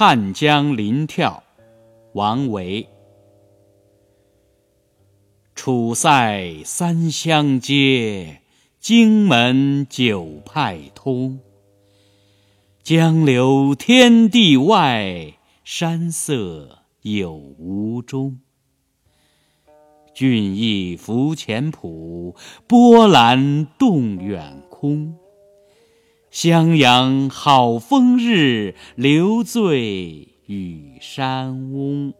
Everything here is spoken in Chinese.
汉江临眺，王维。楚塞三湘接，荆门九派通。江流天地外，山色有无中。俊逸浮浅浦，波澜动远空。襄阳好风日，留醉与山翁。